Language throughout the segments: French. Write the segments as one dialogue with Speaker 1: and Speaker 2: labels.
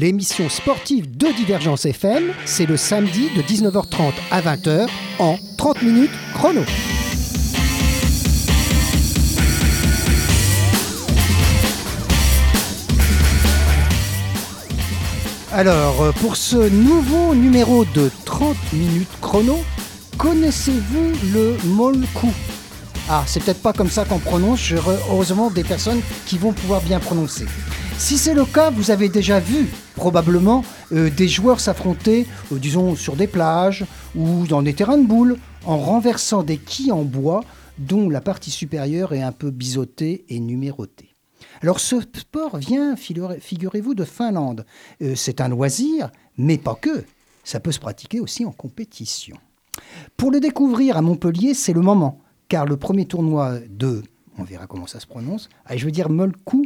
Speaker 1: 30 minutes chrono, l'émission sportive de Divergence FM, c'est le samedi de 19h30 à 20h en 30 minutes chrono. Alors, euh, pour ce nouveau numéro de 30 minutes chrono, connaissez-vous le molku? Ah, c'est peut-être pas comme ça qu'on prononce, heureusement des personnes qui vont pouvoir bien prononcer. Si c'est le cas, vous avez déjà vu probablement euh, des joueurs s'affronter, euh, disons, sur des plages ou dans des terrains de boules, en renversant des quilles en bois dont la partie supérieure est un peu biseautée et numérotée. Alors ce sport vient, figurez-vous, de Finlande. Euh, c'est un loisir, mais pas que. Ça peut se pratiquer aussi en compétition. Pour le découvrir à Montpellier, c'est le moment, car le premier tournoi de, on verra comment ça se prononce, ah, je veux dire Molku.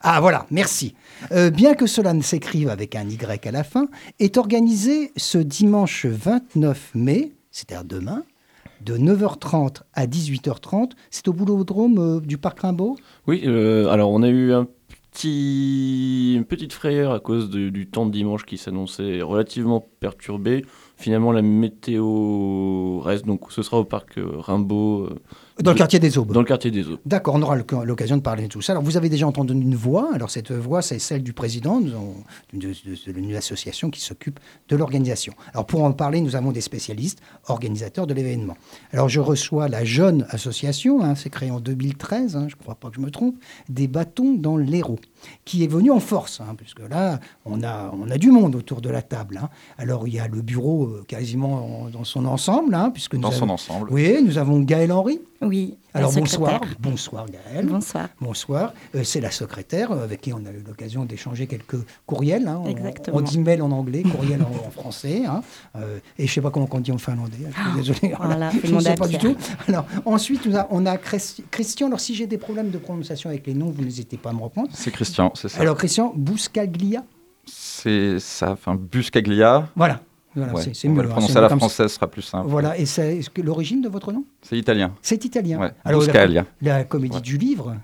Speaker 1: Ah voilà, merci. Euh, bien que cela ne s'écrive avec un Y à la fin, est organisé ce dimanche 29 mai, c'est-à-dire demain, de 9h30 à 18h30. C'est au boulodrome euh, du Parc Rimbaud?
Speaker 2: Oui, euh, alors on a eu un petit, une petite frayeur à cause du temps de dimanche qui s'annonçait relativement perturbé. Finalement, la météo reste, donc ce sera au Parc Rimbaud
Speaker 1: dans le quartier des Aubes.
Speaker 2: Dans le quartier des Aubes.
Speaker 1: D'accord, on aura l'occasion de parler de tout ça. Alors, vous avez déjà entendu une voix. Alors, cette voix, c'est celle du président d'une association qui s'occupe de l'organisation. Alors, pour en parler, nous avons des spécialistes, organisateurs de l'événement. Alors, je reçois la jeune association, hein, c'est créé en 2013, hein, je ne crois pas que je me trompe, des bâtons dans l'Hérault, qui est venue en force, hein, puisque là, on a, on a du monde autour de la table. Alors, il y a le bureau euh, quasiment dans son ensemble, puisque nous
Speaker 2: dans
Speaker 1: son
Speaker 2: ensemble.
Speaker 1: Oui, nous avons Gaël Henry.
Speaker 3: Oui.
Speaker 1: Alors bonsoir, bonsoir Gaëlle.
Speaker 3: Bonsoir.
Speaker 1: Bonsoir. Euh, c'est la secrétaire avec qui on a eu l'occasion d'échanger quelques courriels. Hein.
Speaker 3: Exactement.
Speaker 1: On, dit mail en anglais, courriel en, français. Hein. Euh, et je ne sais pas comment on dit en finlandais. Je suis
Speaker 3: ah,
Speaker 1: désolé.
Speaker 3: Voilà,
Speaker 1: je ne sais pas du tout. Alors ensuite, on a Christian. Alors si j'ai des problèmes de prononciation avec les noms, vous n'hésitez pas à me reprendre.
Speaker 4: C'est Christian, c'est ça.
Speaker 1: Alors Christian
Speaker 4: Buscaglia. C'est ça, enfin Buscaglia.
Speaker 1: Voilà. C'est mieux.
Speaker 4: Le prononcer à la française sera plus simple.
Speaker 1: Voilà, et c'est l'origine de votre nom?
Speaker 4: C'est italien.
Speaker 1: C'est italien.
Speaker 4: Ouais. Alors, la,
Speaker 1: la, comédie du livre,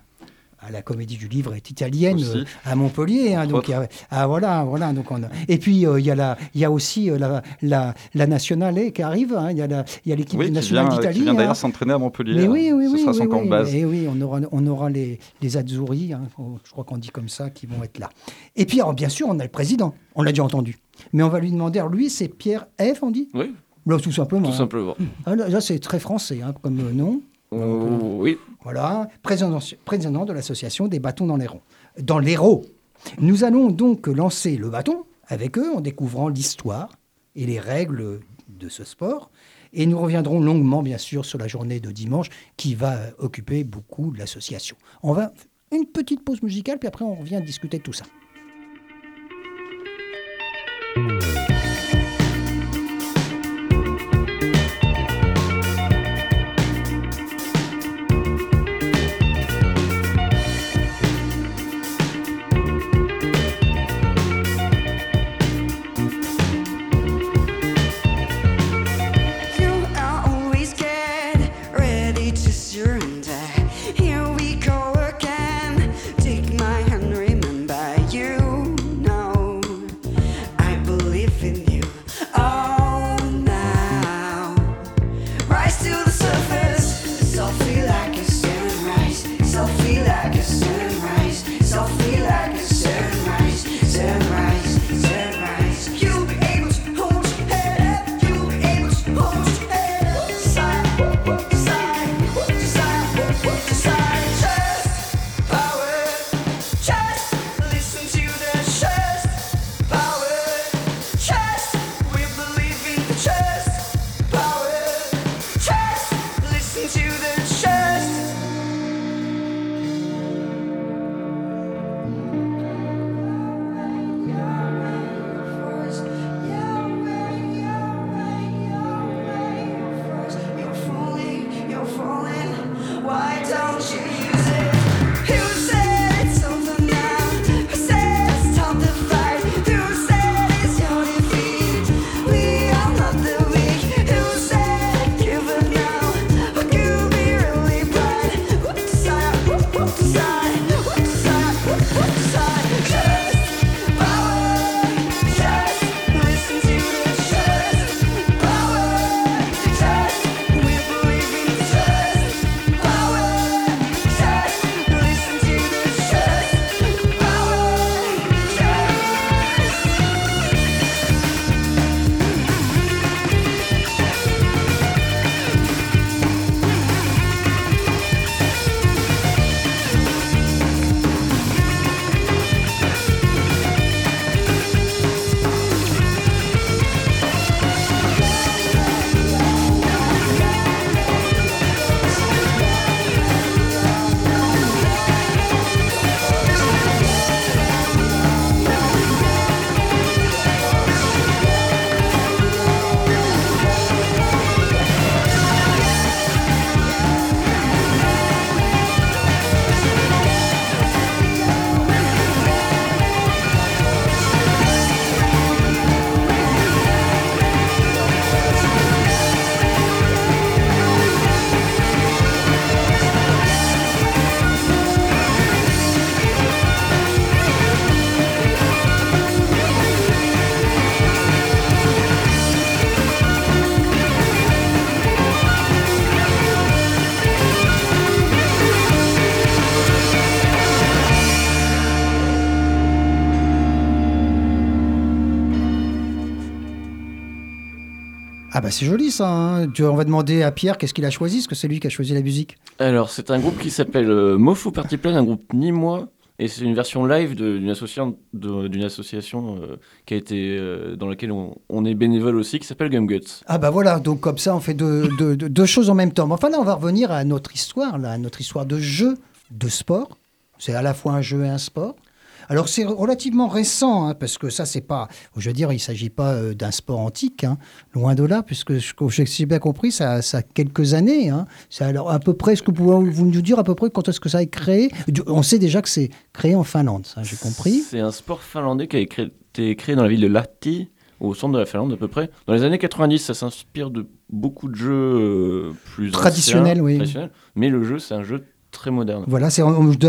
Speaker 1: ah, la comédie du livre est italienne euh, à Montpellier. Hein, donc ah, voilà, voilà. Donc on Et puis euh, il y a la, il y a aussi euh, la, la, la nationale qui arrive. Hein, il y a l'équipe nationale d'Italie.
Speaker 4: Qui vient d'ailleurs hein. s'entraîner à Montpellier.
Speaker 1: Mais oui, oui,
Speaker 4: Ce
Speaker 1: oui,
Speaker 4: sera son camp de base.
Speaker 1: Et oui, on aura, on aura les, les Azzurri, hein, je crois qu'on dit comme ça, qui vont être là. Et puis alors, bien sûr, on a le président. On l'a déjà entendu. Mais on va lui demander. Alors lui, c'est Pierre F. On dit?
Speaker 2: Oui.
Speaker 1: Là, tout simplement.
Speaker 2: Tout simplement.
Speaker 1: Ah, là, c'est très français comme nom.
Speaker 2: Oh, oui.
Speaker 1: Voilà, président, président de l'association des bâtons dans l'Hérault. Dans l'Hérault. Nous allons donc lancer le bâton avec eux en découvrant l'histoire et les règles de ce sport. Et nous reviendrons longuement, bien sûr, sur la journée de dimanche qui va occuper beaucoup l'association. On va une petite pause musicale, puis après on revient discuter de tout ça. Bah c'est joli ça. Hein. On va demander à Pierre qu'est-ce qu'il a choisi, parce que c'est lui qui a choisi la musique.
Speaker 2: Alors c'est un groupe qui s'appelle euh, Mofo Party Plan, un groupe ni moi. Et c'est une version live d'une association, d'une association euh, qui a été, euh, dans laquelle on, est bénévole aussi, qui s'appelle Gumguts.
Speaker 1: Ah bah voilà, donc comme ça on fait deux, deux, choses en même temps. Mais enfin là on va revenir à notre histoire, là, à notre histoire de jeu de sport. C'est à la fois un jeu et un sport. Alors c'est relativement récent, hein, parce que ça, c'est pas, je veux dire, il ne s'agit pas euh, d'un sport antique, hein, loin de là, puisque j'ai bien compris, ça, ça a quelques années. Hein. Alors à peu près, ce que vous vous nous dire à peu près quand est-ce que ça a été créé? On sait déjà que c'est créé en Finlande, ça, j'ai compris.
Speaker 2: C'est un sport finlandais qui a été créé dans la ville de Lahti, au centre de la Finlande à peu près. Dans les années 90, ça s'inspire de beaucoup de jeux euh, plus
Speaker 1: traditionnels, oui.
Speaker 2: mais le jeu, c'est un jeu très moderne.
Speaker 1: Voilà, c'est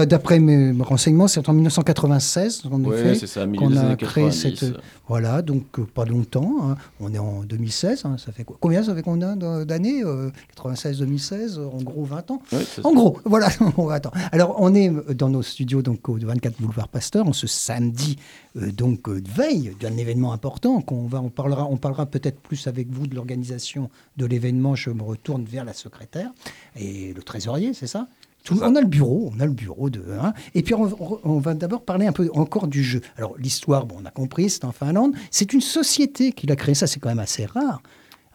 Speaker 1: d'après mes renseignements, c'est en 1996
Speaker 2: en effet, ça, qu'on a créé cette
Speaker 1: voilà, donc euh, pas longtemps. Hein. On est en 2016, hein, ça fait quoi Combien ça fait combien d'années 96-2016, euh, en gros 20 ans? en gros, voilà, attends. Alors on est dans nos studios donc au 24 boulevard Pasteur, en ce samedi euh, donc veille d'un événement important qu'on va on parlera on parlera peut-être plus avec vous de l'organisation de l'événement. Je me retourne vers la secrétaire et le trésorier, c'est ça? On a le bureau, on a le bureau de. Hein. et puis on, va d'abord parler un peu encore du jeu. Alors l'histoire, bon, on a compris, c'est en Finlande. C'est une société qui l'a créé. Ça, c'est quand même assez rare.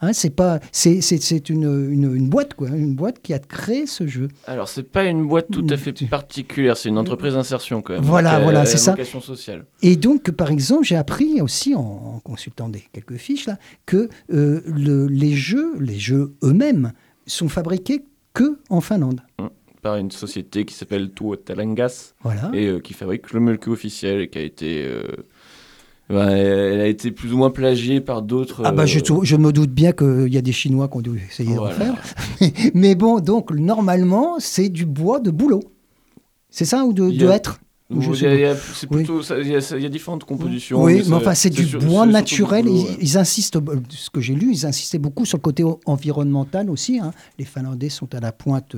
Speaker 1: Hein, c'est pas, c'est, une, une, boîte quoi, une boîte qui a créé ce jeu.
Speaker 2: Alors c'est pas une boîte tout à fait particulière, c'est une entreprise d'insertion quand même.
Speaker 1: Voilà, voilà, c'est ça.
Speaker 2: sociale.
Speaker 1: Et donc par exemple, j'ai appris aussi en, consultant des quelques fiches là que euh, le, les jeux, les jeux eux-mêmes sont fabriqués que en Finlande.
Speaker 2: Par une société qui s'appelle Tuotalangas
Speaker 1: voilà.
Speaker 2: et euh, qui fabrique le Mulku officiel et qui a été euh, ben, elle a été plus ou moins plagiée par d'autres.
Speaker 1: Ah bah je, euh, je, me doute bien qu'il y a des Chinois qui ont dû essayer de faire. Mais bon, donc normalement, c'est du bois de bouleau. C'est ça ou de, de être
Speaker 2: il y, a, plutôt, il, y a, il y, a, différentes compositions.
Speaker 1: Oui, mais, enfin, c'est du bois naturel. ils, insistent, ce que j'ai lu, ils insistaient beaucoup sur le côté environnemental aussi. Hein. Les Finlandais sont à la pointe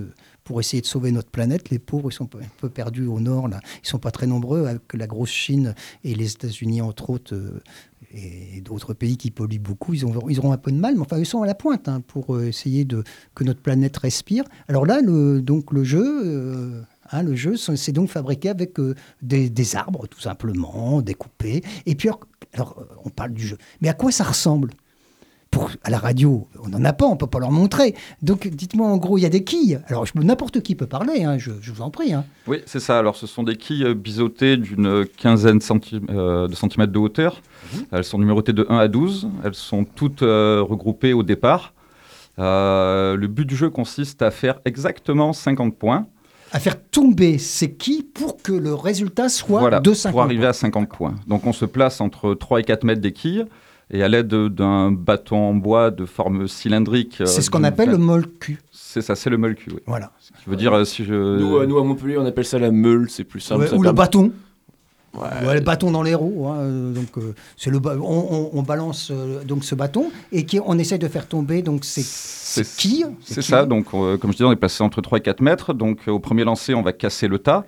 Speaker 1: pour essayer de sauver notre planète. Les pauvres, ils sont un peu perdus au nord, là. Ils sont pas très nombreux, avec la grosse Chine et les États-Unis, entre autres, euh, et d'autres pays qui polluent beaucoup. Ils, ont, ils auront un peu de mal, mais enfin, ils sont à la pointe hein, pour euh, essayer de, que notre planète respire. Alors là, le, donc, le jeu... Euh, hein, le jeu, c'est donc fabriqué avec des, arbres, tout simplement, découpés. Et puis, alors, on parle du jeu. Mais à quoi ça ressemble? À la radio, on n'en a pas, on peut pas leur montrer. Donc dites-moi en gros, il y a des quilles. Alors n'importe qui peut parler, hein, je, vous en prie. Hein.
Speaker 4: Oui, c'est ça. Alors ce sont des quilles euh, biseautées d'une quinzaine euh, de centimètres de hauteur. Mhm. Elles sont numérotées de 1 à 12. Elles sont toutes euh, regroupées au départ. le but du jeu consiste à faire exactement 50 points.
Speaker 1: À faire tomber ces quilles pour que le résultat soit de 50
Speaker 4: pour arriver à 50 points. Donc on se place entre 3 et 4 mètres des quilles et à l'aide d'un bâton en bois de forme cylindrique.
Speaker 1: C'est euh, ce qu'on appelle le molcu.
Speaker 4: C'est ça, c'est le molcu, oui.
Speaker 1: Voilà.
Speaker 4: Ce qui veut dire, euh, si je...
Speaker 2: Nous, nous, à Montpellier, on appelle ça la meule, c'est plus simple.
Speaker 1: ou le bâton. Ouais. le bâton dans les roues. Hein, euh, donc, c'est le on, balance donc ce bâton et qui, on essaye de faire tomber donc ces, quilles.
Speaker 4: C'est ça. Donc, comme je disais, on est passé entre 3 et 4 mètres. Donc, au premier lancer, on va casser le tas.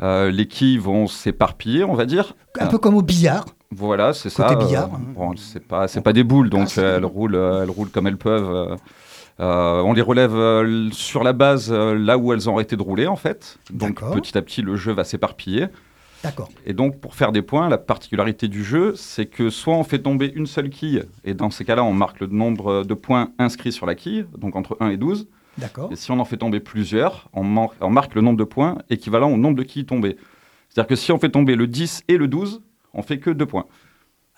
Speaker 4: les quilles vont s'éparpiller, on va dire.
Speaker 1: Un peu comme au billard.
Speaker 4: Voilà, c'est ça.
Speaker 1: billard.
Speaker 4: Euh, bon, c'est pas, c'est pas des boules, donc ah, elles roulent, euh, elles roulent comme elles peuvent. Euh, on les relève sur la base là où elles ont arrêté de rouler en fait. Donc petit à petit le jeu va s'éparpiller.
Speaker 1: D'accord.
Speaker 4: Et donc pour faire des points, la particularité du jeu, c'est que soit on fait tomber une seule quille, et dans ces cas-là on marque le nombre de points inscrits sur la quille, donc entre 1 et 12.
Speaker 1: D'accord.
Speaker 4: Et si on en fait tomber plusieurs, on, on marque le nombre de points équivalent au nombre de quilles tombées. C'est-à-dire que si on fait tomber le 10 et le 12, on fait que deux points.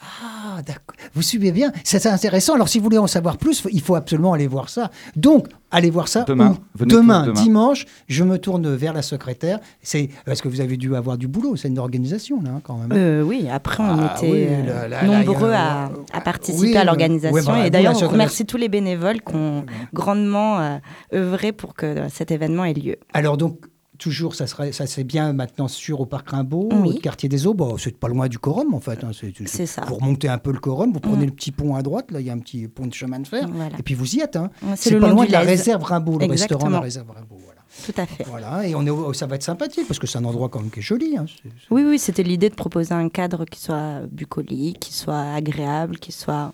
Speaker 1: Ah, d'accord. Vous suivez bien. C'est intéressant. Alors, si vous voulez en savoir plus, il faut absolument aller voir ça. Donc, allez voir ça
Speaker 4: demain.
Speaker 1: Demain, dimanche, je me tourne vers la secrétaire. C'est parce que vous avez dû avoir du boulot? C'est une organisation, là, quand même.
Speaker 3: Euh, oui, après, on ah, était euh, nombreux à, participer à l'organisation. Bah, et d'ailleurs, on remercie tous les bénévoles qui ont grandement euh, œuvré pour que cet événement ait lieu.
Speaker 1: Alors, donc, toujours, ça, serait, ça c'est bien maintenant sûr au Parc Rimbaud, au quartier des Eaux. Bon, c'est pas loin du Corum en fait. Hein,
Speaker 3: c'est ça.
Speaker 1: Vous remontez un peu le Corum, vous prenez mm. le petit pont à droite, là il y a un petit pont de chemin de fer, et puis vous y êtes. Hein.
Speaker 3: C'est
Speaker 1: pas loin de la réserve Rimbaud, le restaurant de la réserve Rimbaud. Voilà.
Speaker 3: Tout à fait.
Speaker 1: Voilà, et on est, ça va être sympathique parce que c'est un endroit quand même qui est joli. Hein.
Speaker 3: Oui, oui, c'était l'idée de proposer un cadre qui soit bucolique, qui soit agréable, qui soit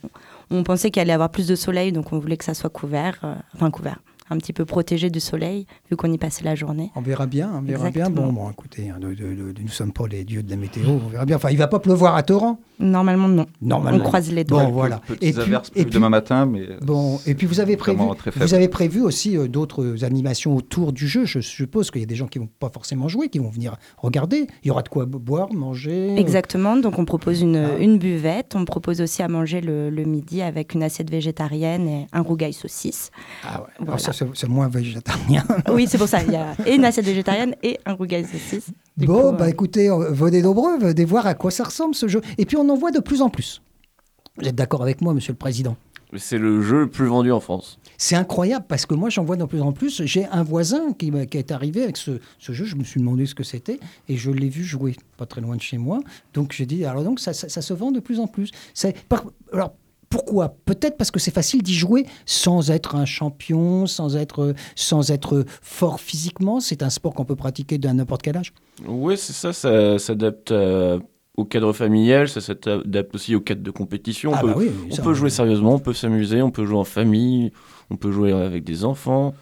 Speaker 3: On pensait qu'il allait y avoir plus de soleil, donc on voulait que ça soit couvert, enfin couvert, un petit peu protégé du soleil, vu qu'on y passait la journée.
Speaker 1: On verra bien, on verra bien. Bon, bon, écoutez, hein, nous ne sommes pas les dieux de la météo, on verra bien. Enfin, il va pas pleuvoir à torrent
Speaker 3: Normalement, non. Normalement. On croise les doigts.
Speaker 1: Bon, voilà.
Speaker 4: Et puis, et puis, demain matin, mais.
Speaker 1: Bon, et puis vous avez prévu, vous avez prévu aussi euh, d'autres animations autour du jeu. Je suppose qu'il y a des gens qui vont pas forcément jouer, qui vont venir regarder. Il y aura de quoi boire, manger.
Speaker 3: Exactement. Donc on propose une, ah. une buvette. On propose aussi à manger le, midi avec une assiette végétarienne et un rougail saucisse.
Speaker 1: Ah ouais. Alors ça, c'est moins végétarien.
Speaker 3: oui, c'est pour ça. Il y a et une assiette végétarienne et un rougail saucisse.
Speaker 1: bon, bah euh, écoutez, venez nombreux, venez voir à quoi ça ressemble ce jeu. Et puis on en voit de plus en plus. Vous êtes d'accord avec moi, Monsieur le Président?
Speaker 2: C'est le jeu le plus vendu en France.
Speaker 1: C'est incroyable parce que moi j'en vois de plus en plus. J'ai un voisin qui, qui, est arrivé avec ce, jeu, je me suis demandé ce que c'était et je l'ai vu jouer pas très loin de chez moi. Donc j'ai dit, alors donc ça, se vend de plus en plus. alors pourquoi? Peut-être parce que c'est facile d'y jouer sans être un champion, sans être, sans être fort physiquement. C'est un sport qu'on peut pratiquer d'un n'importe quel âge.
Speaker 2: Oui, c'est ça, ça s'adapte au cadre familial, ça s'adapte aussi au cadre de compétition. On ah peut, bah on peut jouer sérieusement, on peut s'amuser, on peut jouer en famille, on peut jouer avec des enfants.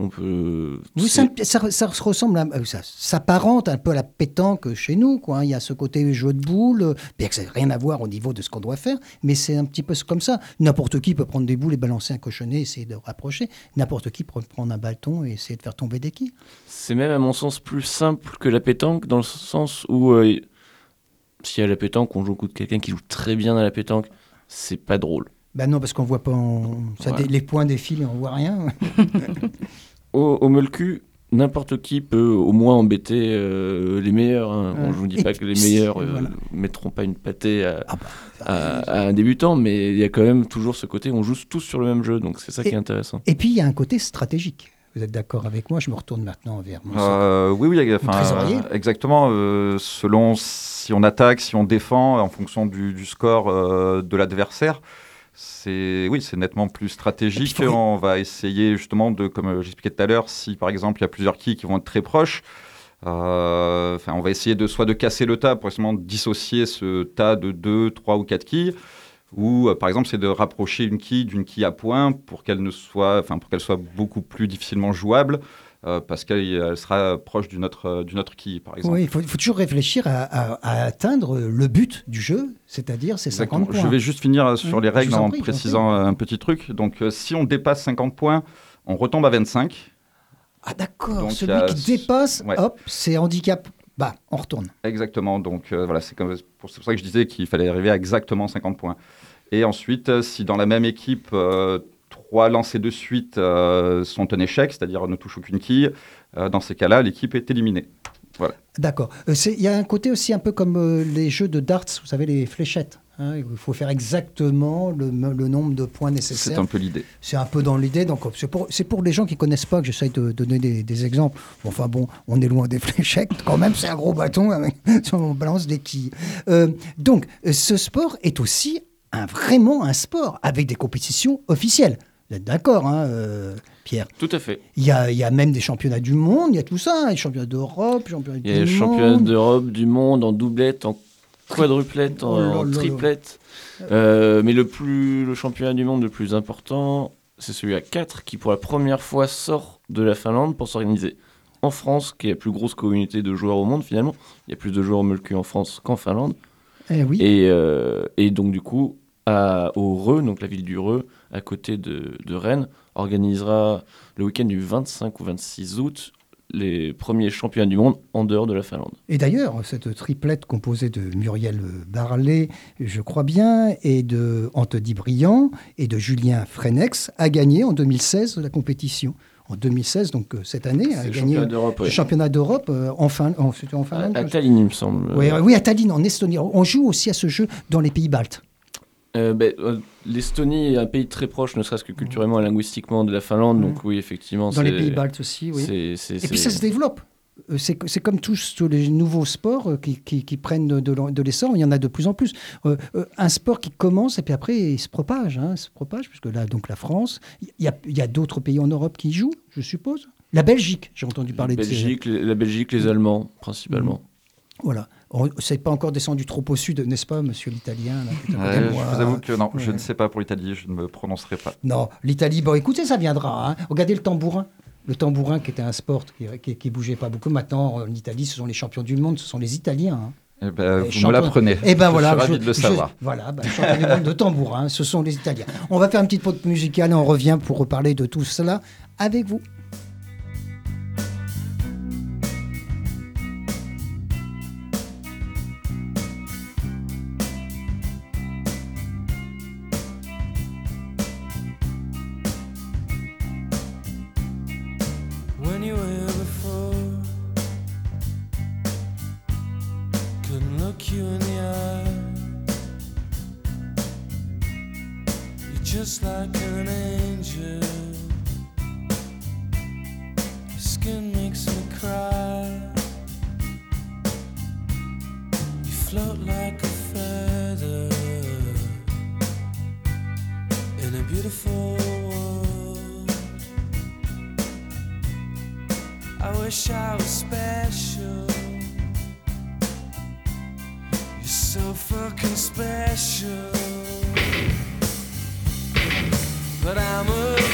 Speaker 2: On peut.
Speaker 1: ça, ça, ressemble à. Euh, ça s'apparente un peu à la pétanque chez nous, quoi. Hein. Il y a ce côté jeu de boules, bien que ça n'a rien à voir au niveau de ce qu'on doit faire, mais c'est un petit peu comme ça. N'importe qui peut prendre des boules et balancer un cochonnet, essayer de rapprocher. N'importe qui peut prendre un bâton et essayer de faire tomber des quilles.
Speaker 2: C'est même, à mon sens, plus simple que la pétanque, dans le sens où. Euh, si à la pétanque, on joue au coup de quelqu'un qui joue très bien à la pétanque, c'est pas drôle.
Speaker 1: Ben non, parce qu'on voit pas. Ça, les points défilent et on voit rien.
Speaker 2: au, au Molcu, n'importe qui peut au moins embêter euh, les meilleurs. Hein. je ne vous dis pas que les meilleurs ne euh, mettront pas une pâtée ah bah, à, un débutant, mais il y a quand même toujours ce côté on joue tous sur le même jeu, donc c'est ça qui est intéressant.
Speaker 1: Et puis il y a un côté stratégique. Vous êtes d'accord avec moi Je me retourne maintenant vers mon
Speaker 4: euh, Oui, oui, enfin, exactement. Euh, selon si on attaque, si on défend, en fonction du, score euh, de l'adversaire, c'est oui, c'est nettement plus stratégique. On va essayer justement de, comme j'expliquais tout à l'heure, si par exemple il y a plusieurs quilles qui vont être très proches. Enfin, on va essayer de soit de casser le tas pour de dissocier ce tas de 2, 3 ou 4 quilles, ou euh, par exemple c'est de rapprocher une quille d'une quille à point pour qu'elle ne soit, enfin pour qu'elle soit beaucoup plus difficilement jouable. Euh, parce qu'elle sera proche d'une autre, euh, d'une autre quille, par exemple.
Speaker 1: Oui, il faut, toujours réfléchir à, atteindre le but du jeu, c'est-à-dire ces 50 points.
Speaker 4: Je vais juste finir sur les règles en, précisant un petit truc. Donc, si on dépasse 50 points, on retombe à 25.
Speaker 1: Ah d'accord, celui qui dépasse, hop, c'est handicap bah, on retourne.
Speaker 4: Exactement. Donc euh, voilà, c'est pour ça que je disais qu'il fallait arriver à exactement 50 points. Et ensuite, euh, si dans la même équipe, euh, trois lancers de suite sont un échec, c'est-à-dire ne touchent aucune quille, dans ces cas-là, l'équipe est éliminée. Voilà.
Speaker 1: D'accord. Il y a un côté aussi un peu comme les jeux de darts, vous savez, les fléchettes. Hein, il faut faire exactement le, nombre de points nécessaires.
Speaker 4: C'est un peu l'idée.
Speaker 1: C'est un peu dans l'idée. Donc, c'est pour, pour, les gens qui ne connaissent pas que j'essaye de, donner des, exemples. enfin, bon, on est loin des fléchettes. Quand même, c'est un gros bâton avec, on balance des quilles. Euh, donc, ce sport est aussi un, vraiment un sport avec des compétitions officielles. Vous êtes d'accord, hein, euh, Pierre
Speaker 2: Tout à fait.
Speaker 1: Il y, a, il y, a, même des championnats du monde, il y a tout ça, les championnats d'Europe, championnats
Speaker 2: du monde. Il y a les championnats d'Europe, du monde, en doublette, en quadruplette, en, oh triplette. Euh, mais le, plus, le championnat du monde le plus important, c'est celui à 4 qui pour la première fois sort de la Finlande pour s'organiser en France, qui est la plus grosse communauté de joueurs au monde finalement. Il y a plus de joueurs Mulcu en France qu'en Finlande.
Speaker 1: Eh oui.
Speaker 2: et, euh, et, donc du coup, à, au Reux, donc la ville du Reux, à côté de, de Rennes, organisera le week-end du 25 ou 26 août les premiers champions du monde en dehors de la Finlande.
Speaker 1: Et d'ailleurs, cette triplette composée de Muriel Barlet, je crois bien, et de Antony Briand et de Julien Frenex a gagné en 2016 la compétition. En 2016, donc euh, cette année, a gagné le championnat d'Europe euh, en, fin, en, Finlande.
Speaker 2: À, Tallinn, il me semble.
Speaker 1: Oui, à Tallinn, en Estonie. On joue aussi à ce jeu dans les pays baltes.
Speaker 2: Euh, ben, euh, L'Estonie est un pays très proche, ne serait-ce que culturellement et linguistiquement, de la Finlande. Donc oui, effectivement.
Speaker 1: Dans les pays baltes aussi, oui. et puis ça se développe. Euh, c'est comme tous, les nouveaux sports qui, prennent de, l'essor, il y en a de plus en plus. un sport qui commence et puis après il se propage, hein, se propage puisque là, donc la France, il y a, d'autres pays en Europe qui y jouent, je suppose. La Belgique, j'ai entendu parler
Speaker 2: de Belgique, La Belgique, les Allemands, principalement.
Speaker 5: Voilà. C'est pas encore descendu trop au sud, n'est-ce pas, monsieur l'italien
Speaker 4: Je vous avoue que non, je ne sais pas pour l'Italie, je ne me prononcerai pas.
Speaker 5: Non, l'Italie, bon écoutez, ça viendra. Hein. Regardez le tambourin. Le tambourin qui était un sport qui, qui, bougeait pas beaucoup. Maintenant, en Italie, ce sont les champions du monde, ce sont les Italiens. Hein.
Speaker 4: Eh ben, vous me l'apprenez.
Speaker 5: Eh ben voilà,
Speaker 4: je suis ravi de le savoir.
Speaker 5: voilà, ben, champion du monde de tambourin, ce sont les Italiens. On va faire une petite pause musicale et on revient pour reparler de tout cela avec vous. special. You're so fucking special. But I'm a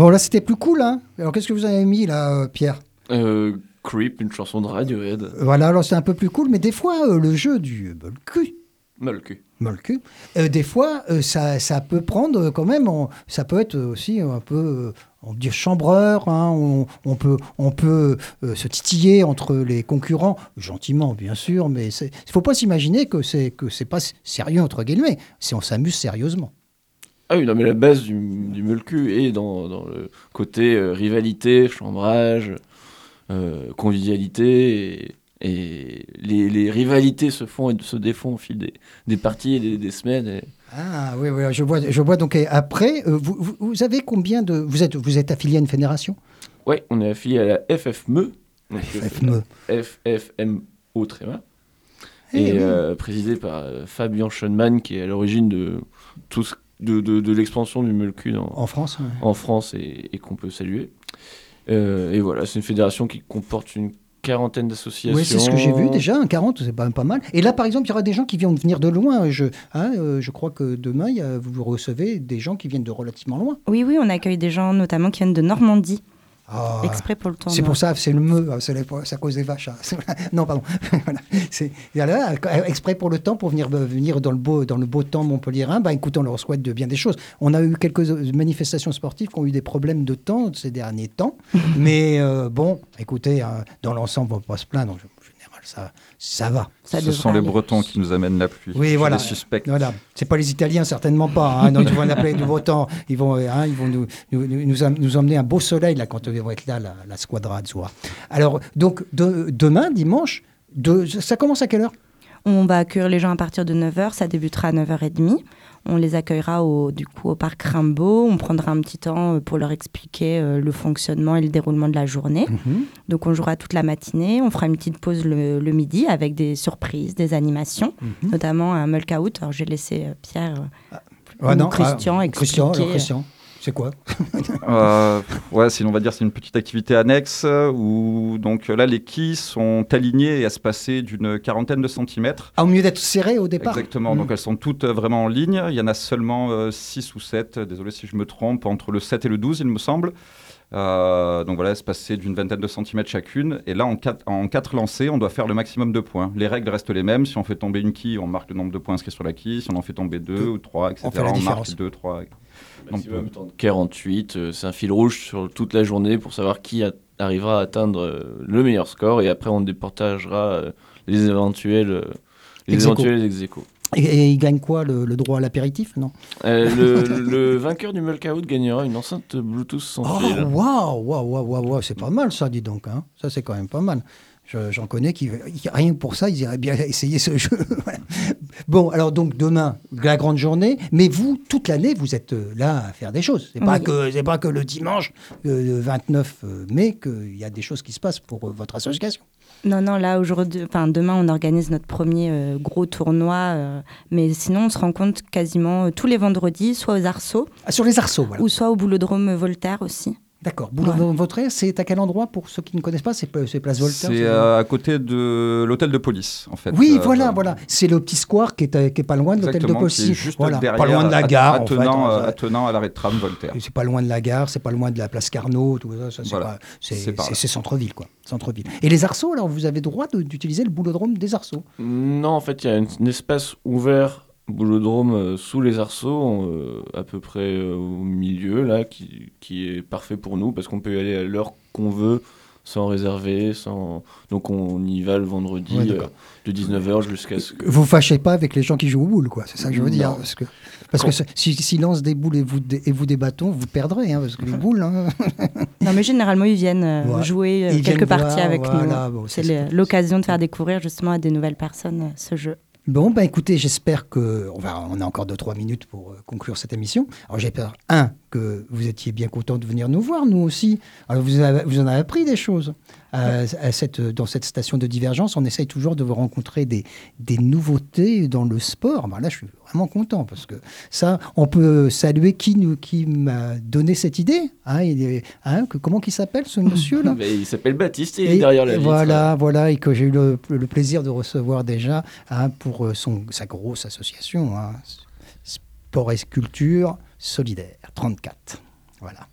Speaker 5: Bon, là, c'était plus cool, hein Alors, qu'est-ce que vous avez mis, là, euh, Pierre
Speaker 2: euh, Creep, une chanson de Radiohead.
Speaker 5: Voilà, alors c'est un peu plus cool, mais des fois, euh, le jeu du Molku.
Speaker 2: Molku.
Speaker 5: Molku. des fois, ça, ça, peut prendre quand même, ça peut être aussi un peu on dit chambreur, hein, on, peut, on peut se titiller entre les concurrents, gentiment bien sûr, mais il ne faut pas s'imaginer que c'est que c'est pas sérieux entre guillemets, si on s'amuse sérieusement.
Speaker 2: Ah oui, non, mais la base du, du Mulcu est dans, le côté euh, rivalité, chambrage, euh, convivialité Et les, rivalités se font et se défont au fil des, des parties et des, semaines.
Speaker 1: Ah oui, oui, je vois, je vois. Donc après, vous, vous, avez combien de... Vous êtes, vous êtes affilié à une fédération?
Speaker 2: Oui, on est affilié à la FFME.
Speaker 1: FFME.
Speaker 2: FFMO très bien. Et présidé par Fabien Schoenmann, qui est à l'origine de tout ce de, de, l'expansion du Mulcud en,
Speaker 1: en France,
Speaker 2: en France et, qu'on peut saluer. Euh, et voilà, c'est une fédération qui comporte une quarantaine d'associations.
Speaker 1: Oui, c'est ce que j'ai vu déjà, un 40, c'est pas, pas mal. Et là, par exemple, il y aura des gens qui viennent venir de loin. Je, hein, euh, je crois que demain, vous recevez des gens qui viennent de relativement loin.
Speaker 3: Oui, oui, on accueille des gens notamment qui viennent de Normandie. Ah. exprès pour le temps.
Speaker 1: C'est pour ça, c'est le me, c'est à cause des vaches. Hein. non, pardon. c'est exprès pour le temps, pour venir, venir dans, le beau, dans le beau temps montpelliérain. Bah, écoute, on leur souhaite de bien des choses. On a eu quelques manifestations sportives qui ont eu des problèmes de temps ces derniers temps. mais euh, bon, écoutez, hein, dans l'ensemble, on ne va pas se plaindre ça, ça va.
Speaker 4: Ce sont les Bretons qui nous amènent la pluie.
Speaker 1: Oui, voilà. Les
Speaker 4: suspects.
Speaker 1: Voilà. C'est pas les Italiens, certainement pas. Hein. ils vont appeler du beau temps. Ils vont, hein, ils vont nous, nous, nous, emmener un beau soleil là, quand ils vont être là, la, la squadra Azzurra. Alors, donc, demain, dimanche, de, ça commence à quelle heure?
Speaker 3: On va accueillir les gens à partir de 9h. Ça débutera à 9h30. On les accueillera au, du coup, au parc Rimbaud. On prendra un petit temps euh, pour leur expliquer euh, le fonctionnement et le déroulement de la journée. Mhm. Donc on jouera toute la matinée. On fera une petite pause le, midi avec des surprises, des animations, mhm. notamment un Mulk Out. Alors j'ai laissé euh, Pierre ah. ou Christian ah, expliquer.
Speaker 1: Christian, Christian. C'est quoi
Speaker 4: euh, Ouais, sinon on va dire c'est une petite activité annexe où donc là les quilles sont alignées et à se passer d'une quarantaine de centimètres.
Speaker 1: Ah, au mieux d'être serrées au départ
Speaker 4: Exactement, donc hmm. elles sont toutes vraiment en ligne. Il y en a seulement 6 euh, ou 7, désolé si je me trompe, entre le 7 et le 12 il me semble. Euh, donc voilà, se passer d'une vingtaine de centimètres chacune. Et là, en quatre, en quatre lancers, on doit faire le maximum de points. Les règles restent les mêmes. Si on fait tomber une quille, on marque le nombre de points inscrits sur la quille. Si on en fait tomber deux ou trois, etc.,
Speaker 1: on,
Speaker 4: on marque deux, trois.
Speaker 2: Maximum euh, 48, euh, c'est un fil rouge sur toute la journée pour savoir qui arrivera à atteindre euh, le meilleur score et après on départagera les éventuels, les ex éventuels ex
Speaker 1: et, il gagne quoi le, droit à l'apéritif, non
Speaker 2: le, vainqueur du Melkout gagnera une enceinte Bluetooth sans
Speaker 1: oh, fil. Waouh, waouh, waouh, waouh, c'est pas mal ça, dis donc. Hein. Ça, c'est quand même pas mal. J'en connais qui, rien que pour ça, ils iraient bien essayer ce jeu. bon, alors donc demain, la grande journée, mais vous, toute l'année, vous êtes euh, là à faire des choses. C'est pas que c'est pas que le dimanche, euh, le 29 euh, mai, qu'il y a des choses qui se passent pour votre association.
Speaker 3: Non, non, là, aujourd'hui, enfin, demain, on organise notre premier gros tournoi. mais sinon, on se rencontre quasiment tous les vendredis, soit aux Arceaux.
Speaker 1: Ah, sur les Arceaux, voilà.
Speaker 3: Ou soit au Boulodrome Voltaire aussi.
Speaker 1: D'accord. Ouais. c'est à quel endroit pour ceux qui ne connaissent pas? C'est Place Voltaire
Speaker 4: C'est euh, à côté de l'hôtel de police, en fait.
Speaker 1: Oui, euh, voilà, euh, voilà. C'est le petit square qui est, qui est pas loin de l'hôtel de police.
Speaker 4: juste
Speaker 1: voilà.
Speaker 4: derrière,
Speaker 1: pas loin de la gare.
Speaker 4: Attenant, en fait, attenant à l'arrêt de tram Voltaire.
Speaker 1: C'est pas loin de la gare, c'est pas loin de la place Carnot, tout ça. c'est centre-ville, quoi. Centre-ville. Et les arceaux, alors, vous avez droit d'utiliser le boulodrome des arceaux?
Speaker 2: Non, en fait, il y a un espace ouvert boulodrome euh, sous les arceaux, euh, à peu près euh, au milieu, là, qui, qui, est parfait pour nous, parce qu'on peut y aller à l'heure qu'on veut, sans réserver, sans... donc on y va le vendredi de 19h jusqu'à ce que...
Speaker 1: Vous fâchez pas avec les gens qui jouent aux boules, quoi, c'est ça que je veux dire, parce que, parce que s'ils si, lancent des boules et vous, des, et vous des bâtons, vous perdrez, hein, parce que les boules... Hein.
Speaker 3: non mais généralement ils viennent jouer quelques parties avec nous, c'est l'occasion de faire découvrir justement à des nouvelles personnes ce jeu.
Speaker 1: Bon, bah écoutez, j'espère que on, va, on a encore 2-3 minutes pour euh, conclure cette émission. Alors j'espère, un, que vous étiez bien content de venir nous voir, nous aussi. Alors vous, vous en avez appris des choses. Euh, à cette, dans cette station de divergence, on essaye toujours de vous rencontrer des, des nouveautés dans le sport. Ben là, je suis vraiment content parce que ça, on peut saluer qui, nous, qui m'a donné cette idée. Hein, il est, hein, que, comment il s'appelle ce monsieur-là
Speaker 2: Il s'appelle Baptiste et, il est derrière la
Speaker 1: vitre. Voilà, voilà, et que j'ai eu le, plaisir de recevoir déjà hein, pour euh, son, sa grosse association, Sport et Culture Solidaire, 34. Voilà.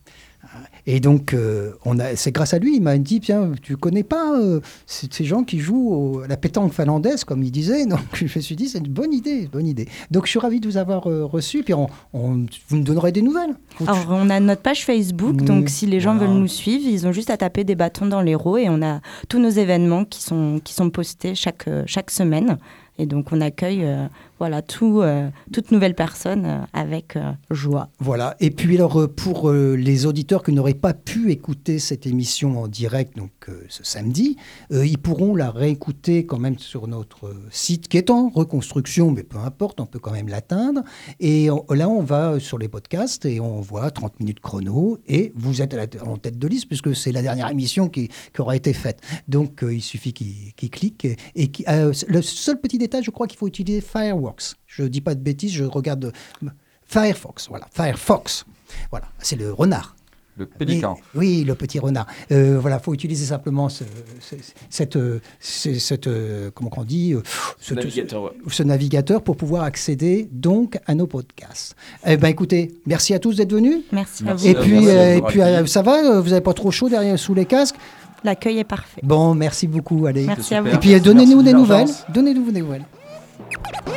Speaker 1: Et donc, euh, c'est grâce à lui, il m'a dit, tiens, tu connais pas euh, ces gens qui jouent à la pétanque finlandaise, comme il disait. Donc, je me suis dit, c'est une bonne idée, bonne idée. Donc, je suis ravi de vous avoir euh, reçu. Puis, on, vous me donnerez des nouvelles.
Speaker 3: Alors, on a notre page Facebook. Donc, si les gens veulent nous suivre, ils ont juste à taper des bâtons dans les roues. Et on a tous nos événements qui sont, qui sont postés chaque, chaque semaine. Et donc, on accueille voilà, euh, toute nouvelle personne euh, avec euh, joie.
Speaker 1: Voilà. Et puis alors pour les auditeurs qui n'auraient pas pu écouter cette émission en direct donc ce samedi, ils pourront la réécouter quand même sur notre site qui est en reconstruction, mais peu importe, on peut quand même l'atteindre. Et là, on va sur les podcasts et on voit 30 minutes chrono et vous êtes à la- en tête de liste puisque c'est la dernière émission qui, aura été faite. Donc il suffit qu'ils cliquent. Et, le seul petit détail, je crois qu'il faut utiliser Fireworks. Je dis pas de bêtises, je regarde euh, Firefox. Voilà, Firefox. Voilà, c'est le renard.
Speaker 4: Le pélican.
Speaker 1: Oui, oui, le petit renard. Euh, voilà, faut utiliser simplement ce, ce- cette, euh, ce- cette, euh, comment on dit, ce,
Speaker 2: Navigateur, ouais.
Speaker 1: ce navigateur pour pouvoir accéder donc à nos podcasts. Eh ben, écoutez, merci à tous d'être venus.
Speaker 3: Merci,
Speaker 2: Merci
Speaker 3: à
Speaker 1: Et
Speaker 3: vous.
Speaker 1: puis, euh, et puis, euh, ça va Vous n'avez pas trop chaud derrière sous les casques?
Speaker 3: L'accueil est parfait.
Speaker 1: Bon, merci beaucoup. Allez.
Speaker 3: Merci à vous.
Speaker 1: Et puis, donnez-nous des
Speaker 4: de
Speaker 1: nouvelles. Donnez-nous des nouvelles. «